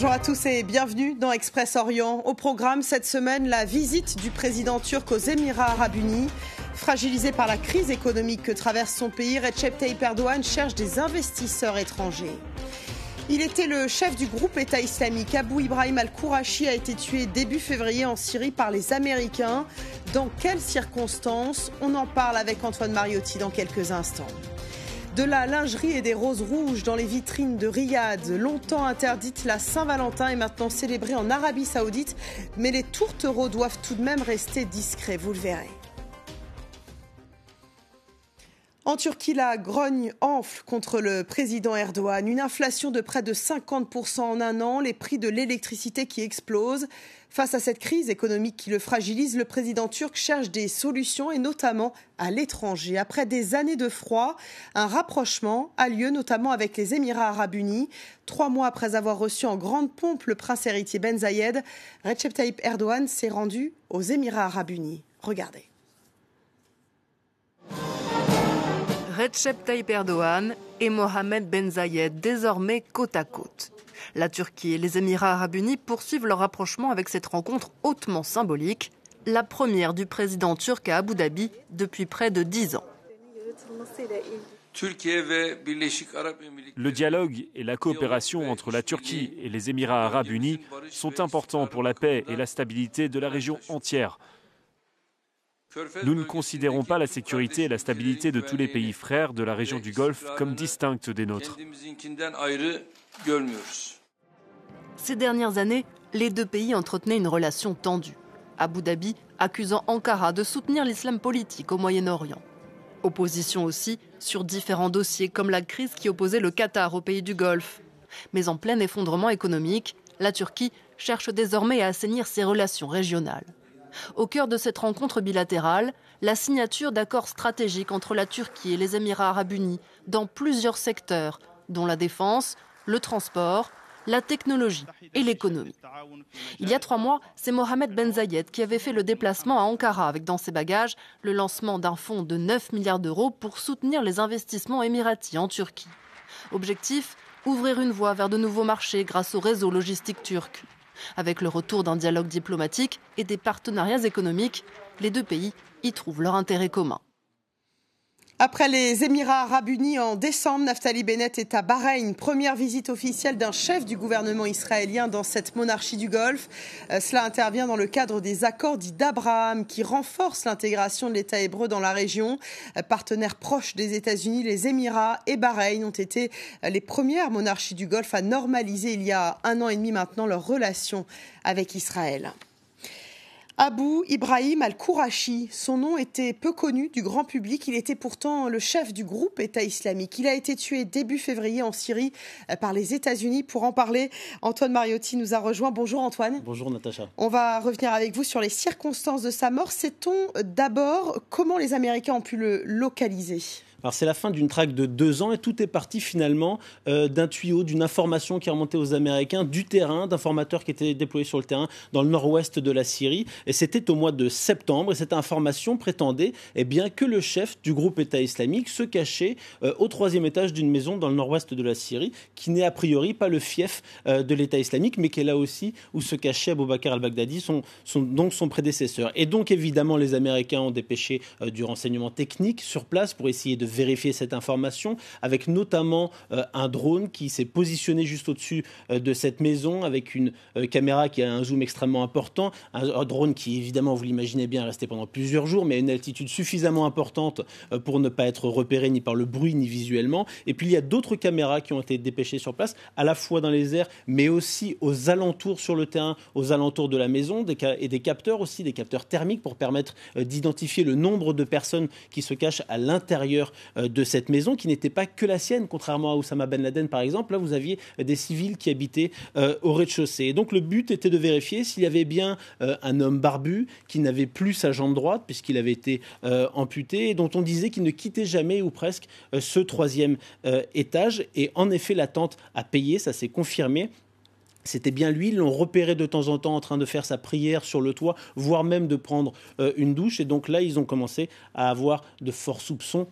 Bonjour à tous et bienvenue dans Express Orient. Au programme cette semaine, la visite du président turc aux Émirats arabes unis. Fragilisé par la crise économique que traverse son pays, Recep Tayyip Erdogan cherche des investisseurs étrangers. Il était le chef du groupe État islamique. Abou Ibrahim al-Kourachi a été tué début février en Syrie par les Américains. Dans quelles circonstances? On en parle avec Antoine Mariotti dans quelques instants. De la lingerie et des roses rouges dans les vitrines de Riyad. Longtemps interdite, la Saint-Valentin est maintenant célébrée en Arabie Saoudite. Mais les tourtereaux doivent tout de même rester discrets, vous le verrez. En Turquie, la grogne enfle contre le président Erdogan. Une inflation de près de 50% en un an, les prix de l'électricité qui explosent. Face à cette crise économique qui le fragilise, le président turc cherche des solutions et notamment à l'étranger. Après des années de froid, un rapprochement a lieu notamment avec les Émirats arabes unis. Trois mois après avoir reçu en grande pompe le prince héritier Ben Zayed, Recep Tayyip Erdogan s'est rendu aux Émirats arabes unis. Regardez. Recep Tayyip Erdogan et Mohamed Ben Zayed, désormais côte à côte. La Turquie et les Émirats arabes unis poursuivent leur rapprochement avec cette rencontre hautement symbolique, la première du président turc à Abu Dhabi depuis près de dix ans. Le dialogue et la coopération entre la Turquie et les Émirats arabes unis sont importants pour la paix et la stabilité de la région entière. Nous ne considérons pas la sécurité et la stabilité de tous les pays frères de la région du Golfe comme distinctes des nôtres. Ces dernières années, les deux pays entretenaient une relation tendue. Abu Dhabi accusant Ankara de soutenir l'islam politique au Moyen-Orient. Opposition aussi sur différents dossiers comme la crise qui opposait le Qatar aux pays du Golfe. Mais en plein effondrement économique, la Turquie cherche désormais à assainir ses relations régionales. Au cœur de cette rencontre bilatérale, la signature d'accords stratégiques entre la Turquie et les Émirats arabes unis dans plusieurs secteurs, dont la défense, le transport, la technologie et l'économie. Il y a trois mois, c'est Mohamed Ben Zayed qui avait fait le déplacement à Ankara avec dans ses bagages le lancement d'un fonds de 9 milliards d'euros pour soutenir les investissements émiratis en Turquie. Objectif Ouvrir une voie vers de nouveaux marchés grâce au réseau logistique turc. Avec le retour d'un dialogue diplomatique et des partenariats économiques, les deux pays y trouvent leur intérêt commun. Après les Émirats arabes unis en décembre, Naftali Bennett est à Bahreïn. Première visite officielle d'un chef du gouvernement israélien dans cette monarchie du Golfe. Euh, cela intervient dans le cadre des accords dits d'Abraham qui renforcent l'intégration de l'État hébreu dans la région. Euh, partenaires proches des États-Unis, les Émirats et Bahreïn ont été euh, les premières monarchies du Golfe à normaliser il y a un an et demi maintenant leurs relations avec Israël. Abou Ibrahim al-Kourachi, son nom était peu connu du grand public, il était pourtant le chef du groupe État islamique. Il a été tué début février en Syrie euh, par les États-Unis. Pour en parler, Antoine Mariotti nous a rejoint. Bonjour Antoine. Bonjour Natacha. On va revenir avec vous sur les circonstances de sa mort. Sait-on d'abord comment les Américains ont pu le localiser? Alors c'est la fin d'une traque de deux ans et tout est parti finalement euh, d'un tuyau, d'une information qui remontait aux Américains du terrain, d'informateurs qui étaient déployés sur le terrain dans le nord-ouest de la Syrie. Et c'était au mois de septembre et cette information prétendait eh bien, que le chef du groupe État islamique se cachait euh, au troisième étage d'une maison dans le nord-ouest de la Syrie, qui n'est a priori pas le fief euh, de l'État islamique, mais qui est là aussi où se cachait Abou Bakr al-Baghdadi, son, donc son prédécesseur. Et donc évidemment les Américains ont dépêché du renseignement technique sur place pour essayer de vérifier cette information, avec notamment euh, un drone qui s'est positionné juste au-dessus euh, de cette maison, avec une euh, caméra qui a un zoom extrêmement important, un, drone qui évidemment, vous l'imaginez bien, est resté pendant plusieurs jours, mais à une altitude suffisamment importante pour ne pas être repéré ni par le bruit ni visuellement. Et puis il y a d'autres caméras qui ont été dépêchées sur place, à la fois dans les airs, mais aussi aux alentours sur le terrain, aux alentours de la maison, et des capteurs aussi, des capteurs thermiques pour permettre d'identifier le nombre de personnes qui se cachent à l'intérieur de cette maison qui n'était pas que la sienne, contrairement à Oussama Ben Laden par exemple. Là, vous aviez des civils qui habitaient euh, au rez-de-chaussée. Et donc le but était de vérifier s'il y avait bien euh, un homme barbu qui n'avait plus sa jambe droite puisqu'il avait été amputé et dont on disait qu'il ne quittait jamais ou presque ce troisième étage. Et en effet, l'attente a payé, ça s'est confirmé. C'était bien lui, ils l'ont repéré de temps en temps en train de faire sa prière sur le toit, voire même de prendre une douche. Et donc là, ils ont commencé à avoir de forts soupçons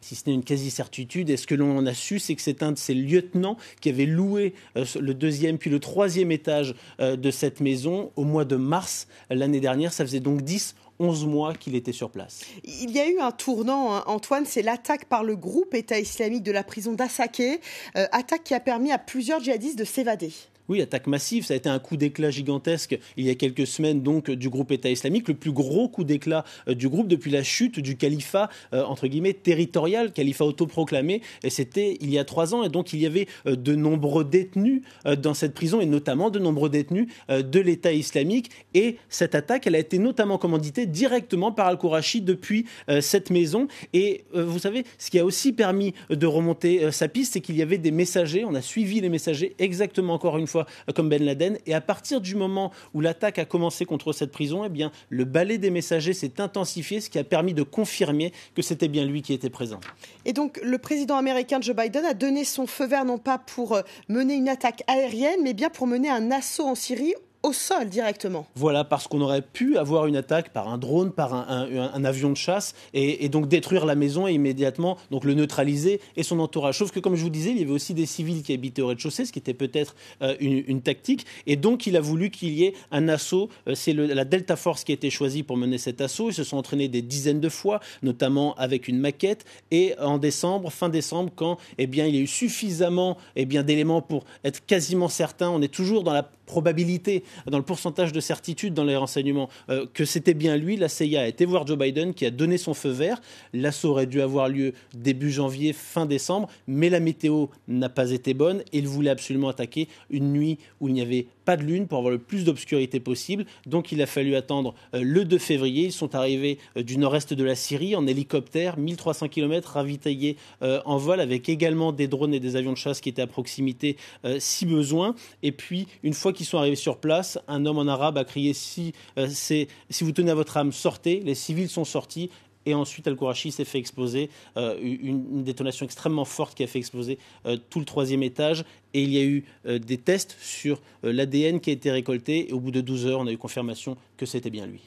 si ce n'est une quasi-certitude. Et ce que l'on a su, c'est que c'est un de ces lieutenants qui avait loué euh, le deuxième puis le troisième étage euh, de cette maison au mois de mars l'année dernière. Ça faisait donc 10 11 mois qu'il était sur place. Il y a eu un tournant, hein, Antoine, c'est l'attaque par le groupe État islamique de la prison d'Assaké, euh, attaque qui a permis à plusieurs djihadistes de s'évader. Oui, attaque massive. Ça a été un coup d'éclat gigantesque il y a quelques semaines donc du groupe État islamique, le plus gros coup d'éclat euh, du groupe depuis la chute du califat euh, entre guillemets territorial, califat autoproclamé. Et c'était il y a trois ans. Et donc il y avait euh, de nombreux détenus dans cette prison et notamment de nombreux détenus de l'État islamique. Et cette attaque, elle a été notamment commanditée directement par Al-Kourachi depuis cette maison. Et vous savez, ce qui a aussi permis de remonter sa piste, c'est qu'il y avait des messagers. On a suivi les messagers exactement encore une fois comme Ben Laden. Et à partir du moment où l'attaque a commencé contre cette prison, eh bien, le balai des messagers s'est intensifié, ce qui a permis de confirmer que c'était bien lui qui était présent. Et donc, le président américain Joe Biden a donné son feu vert non pas pour euh, mener une attaque aérienne, mais bien pour mener un assaut en Syrie au sol directement. Voilà, parce qu'on aurait pu avoir une attaque par un drone, par un, avion de chasse, et, donc détruire la maison et immédiatement donc le neutraliser et son entourage. Sauf que, comme je vous disais, il y avait aussi des civils qui habitaient au rez-de-chaussée, ce qui était peut-être euh, une, tactique. Et donc, il a voulu qu'il y ait un assaut. Euh, c'est la Delta Force qui a été choisie pour mener cet assaut. Ils se sont entraînés des dizaines de fois, notamment avec une maquette. Et en décembre, fin décembre, quand eh bien, il y a eu suffisamment eh d'éléments pour être quasiment certain, on est toujours dans la probabilité, dans le pourcentage de certitude dans les renseignements, euh, que c'était bien lui, la CIA a été voir Joe Biden qui a donné son feu vert. L'assaut aurait dû avoir lieu début janvier, fin décembre, mais la météo n'a pas été bonne et il voulait absolument attaquer une nuit où il n'y avait pas de lune pour avoir le plus d'obscurité possible. Donc il a fallu attendre euh, le 2 février. Ils sont arrivés euh, du nord-est de la Syrie en hélicoptère, 1300 km ravitaillés euh, en vol avec également des drones et des avions de chasse qui étaient à proximité si besoin. Et puis une fois qu'ils sont arrivés sur place, un homme en arabe a crié si, si vous tenez à votre âme, sortez. Les civils sont sortis et ensuite Al-Kourachi s'est fait exploser, euh, une, détonation extrêmement forte qui a fait exploser euh, tout le troisième étage, et il y a eu euh, des tests sur l'ADN qui a été récolté, et au bout de 12 heures, on a eu confirmation que c'était bien lui.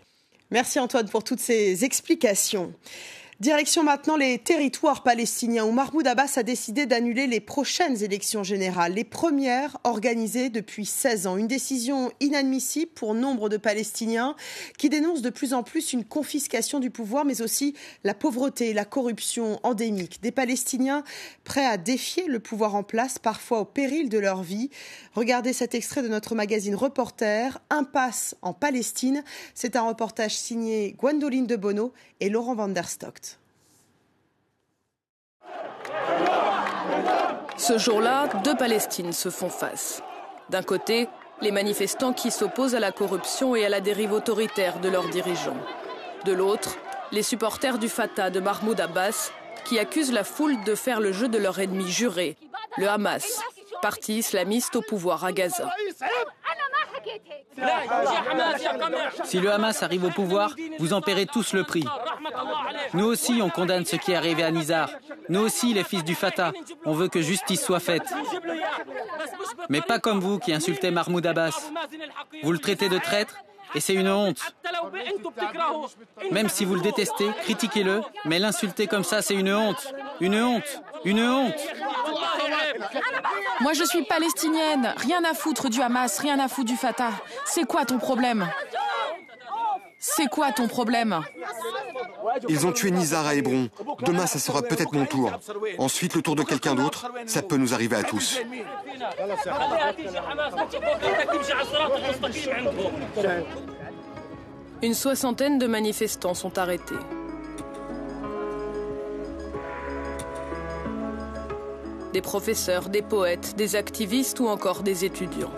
Merci Antoine pour toutes ces explications. Direction maintenant les territoires palestiniens où Mahmoud Abbas a décidé d'annuler les prochaines élections générales, les premières organisées depuis 16 ans. Une décision inadmissible pour nombre de Palestiniens qui dénoncent de plus en plus une confiscation du pouvoir, mais aussi la pauvreté, la corruption endémique. Des Palestiniens prêts à défier le pouvoir en place, parfois au péril de leur vie. Regardez cet extrait de notre magazine Reporter, Impasse en Palestine. C'est un reportage signé Gwendoline de Bono et Laurent van der Stock. Ce jour-là, deux Palestines se font face. D'un côté, les manifestants qui s'opposent à la corruption et à la dérive autoritaire de leurs dirigeants. De l'autre, les supporters du Fatah de Mahmoud Abbas qui accusent la foule de faire le jeu de leur ennemi juré, le Hamas, parti islamiste au pouvoir à Gaza. Si le Hamas arrive au pouvoir, vous en paierez tous le prix. Nous aussi, on condamne ce qui est arrivé à Nizar. Nous aussi, les fils du Fatah, on veut que justice soit faite. Mais pas comme vous qui insultez Mahmoud Abbas. Vous le traitez de traître et c'est une honte. Même si vous le détestez, critiquez-le, mais l'insulter comme ça, c'est une honte. Une honte. Une honte. Moi, je suis palestinienne. Rien à foutre du Hamas, rien à foutre du Fatah. C'est quoi ton problème? C'est quoi ton problème? Ils ont tué Nizar à Hébron. Demain, ça sera peut-être mon tour. Ensuite, le tour de quelqu'un d'autre. Ça peut nous arriver à tous. Une soixantaine de manifestants sont arrêtés. des professeurs, des poètes, des activistes ou encore des étudiants.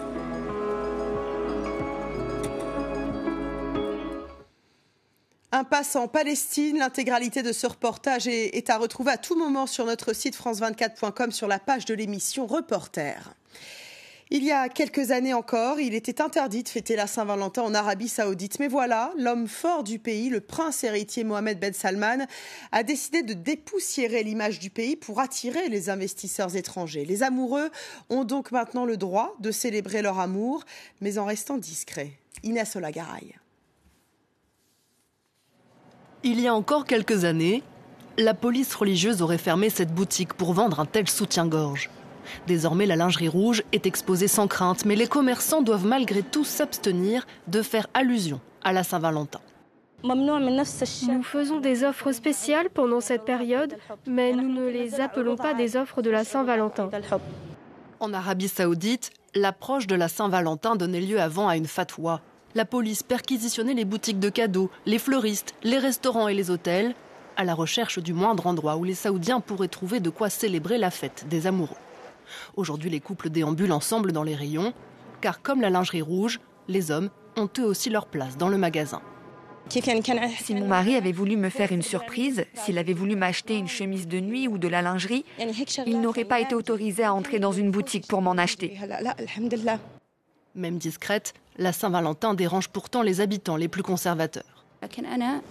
Impasse en Palestine, l'intégralité de ce reportage est, à retrouver à tout moment sur notre site france24.com sur la page de l'émission Reporter. Il y a quelques années encore, il était interdit de fêter la Saint-Valentin en Arabie saoudite. Mais voilà, l'homme fort du pays, le prince héritier Mohamed Ben Salman, a décidé de dépoussiérer l'image du pays pour attirer les investisseurs étrangers. Les amoureux ont donc maintenant le droit de célébrer leur amour, mais en restant discrets. Inès Olagaray. Il y a encore quelques années, la police religieuse aurait fermé cette boutique pour vendre un tel soutien-gorge. Désormais, la lingerie rouge est exposée sans crainte, mais les commerçants doivent malgré tout s'abstenir de faire allusion à la Saint-Valentin. Nous faisons des offres spéciales pendant cette période, mais nous ne les appelons pas des offres de la Saint-Valentin. En Arabie saoudite, l'approche de la Saint-Valentin donnait lieu avant à une fatwa. La police perquisitionnait les boutiques de cadeaux, les fleuristes, les restaurants et les hôtels, à la recherche du moindre endroit où les Saoudiens pourraient trouver de quoi célébrer la fête des amoureux. Aujourd'hui, les couples déambulent ensemble dans les rayons, car comme la lingerie rouge, les hommes ont eux aussi leur place dans le magasin. Si mon mari avait voulu me faire une surprise, s'il avait voulu m'acheter une chemise de nuit ou de la lingerie, il n'aurait pas été autorisé à entrer dans une boutique pour m'en acheter. Même discrète, la Saint-Valentin dérange pourtant les habitants les plus conservateurs.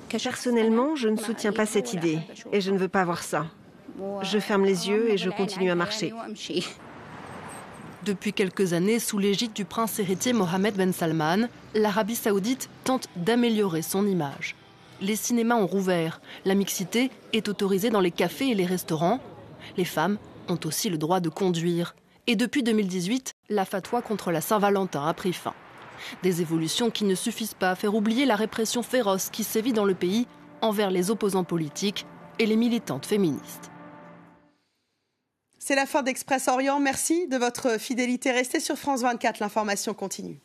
Personnellement, je ne soutiens pas cette idée et je ne veux pas voir ça. Je ferme les yeux et je continue à marcher. Depuis quelques années, sous l'égide du prince héritier Mohamed Ben Salman, l'Arabie saoudite tente d'améliorer son image. Les cinémas ont rouvert, la mixité est autorisée dans les cafés et les restaurants. Les femmes ont aussi le droit de conduire. Et depuis 2018, la fatwa contre la Saint-Valentin a pris fin. Des évolutions qui ne suffisent pas à faire oublier la répression féroce qui sévit dans le pays envers les opposants politiques et les militantes féministes. C'est la fin d'Express Orient. Merci de votre fidélité. Restez sur France 24, l'information continue.